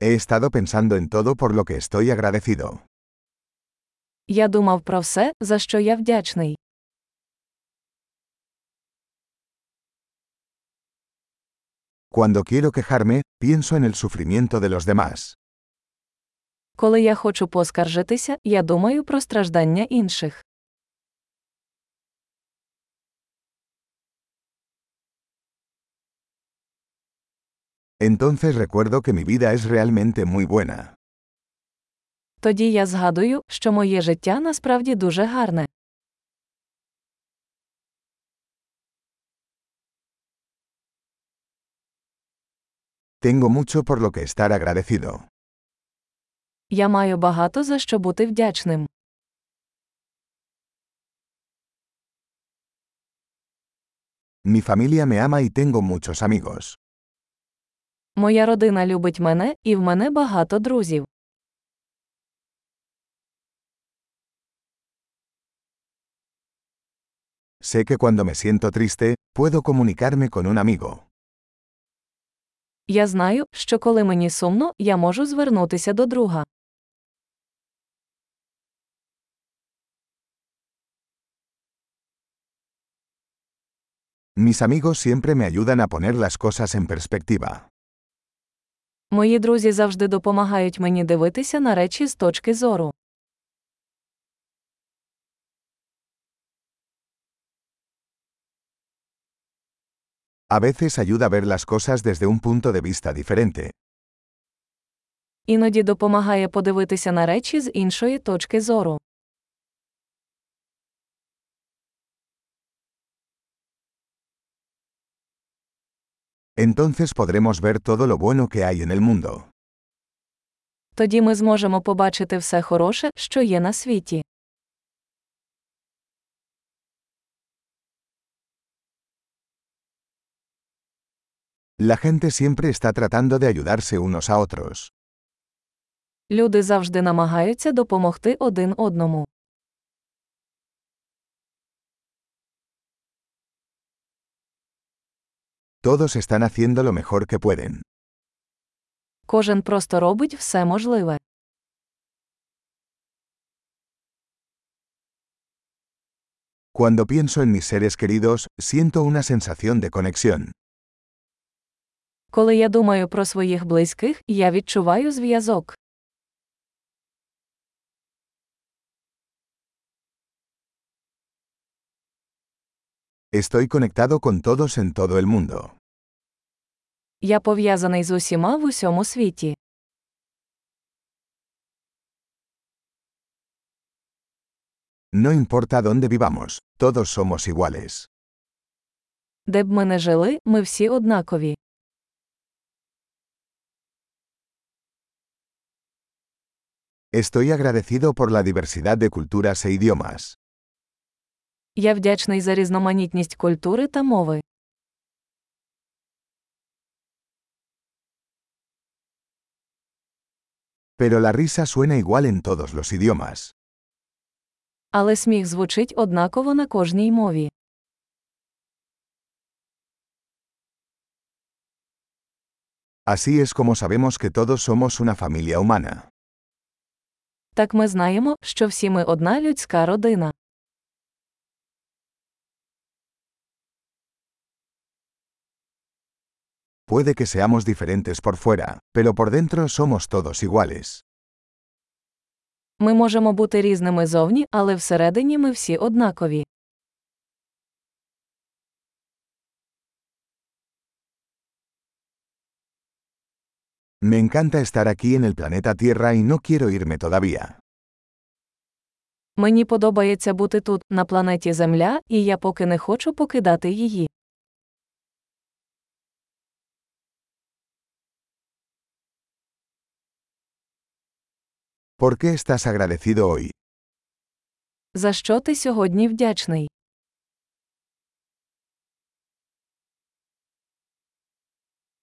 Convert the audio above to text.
He estado pensando en todo por lo que estoy agradecido. Я думав про все, за що я вдячний. Cuando quiero quejarme, pienso en el sufrimiento de los demás. Коли я хочу поскаржитися, я думаю про страждання інших. Entonces recuerdo que mi vida es realmente muy buena. Тоді я згадую, що моє життя насправді дуже гарне. Tengo mucho por lo que estar agradecido. Я маю багато за що бути вдячним. Mi familia me ama y tengo muchos amigos. Моя родина любить мене, і в мене багато друзів. Sé que cuando me siento triste, puedo comunicarme con un amigo. Я знаю, що коли мені сумно, я можу звернутися до друга. Mis amigos siempre me ayudan a poner las cosas en perspectiva. Мої друзі завжди допомагають мені дивитися на речі з точки зору. A veces ayuda a ver las cosas desde un punto de vista diferente. Іноді допомагає подивитися на речі з іншої точки зору. Entonces podremos ver todo lo bueno que hay en el mundo. Тоді ми зможемо побачити все хороше, що є на світі. La gente siempre está tratando de ayudarse unos a otros. Люди завжди намагаються допомогти один одному. Todos están haciendo lo mejor que pueden. Кожен просто робить все можливе. Cuando pienso en mis seres queridos, siento una sensación de conexión. Коли я думаю про своїх близьких, я відчуваю зв'язок. Estoy conectado con todos en todo el mundo. Я пов'язаний з усіма в усьому світі. No importa dónde vivamos, todos somos iguales. Де б ми не жили, ми всі однакові. Estoy agradecido por la diversidad de culturas e idiomas. Я вдячний за різноманітність культури та мови. Pero la risa suena igual en todos los idiomas. Але сміх звучить однаково на кожній мові. Así es como sabemos que todos somos una familia humana. Так ми знаємо, що всі ми одна людська родина. Puede que seamos diferentes por fuera, pero por dentro somos todos iguales. Ми можемо бути різними зовні, але всередині ми всі однакові. Me encanta estar aquí en el planeta Tierra y no quiero irme todavía. Мені подобається бути тут, на планеті Земля, і я поки не хочу покидати її. ¿Por qué estás agradecido hoy? За що ти сьогодні вдячний?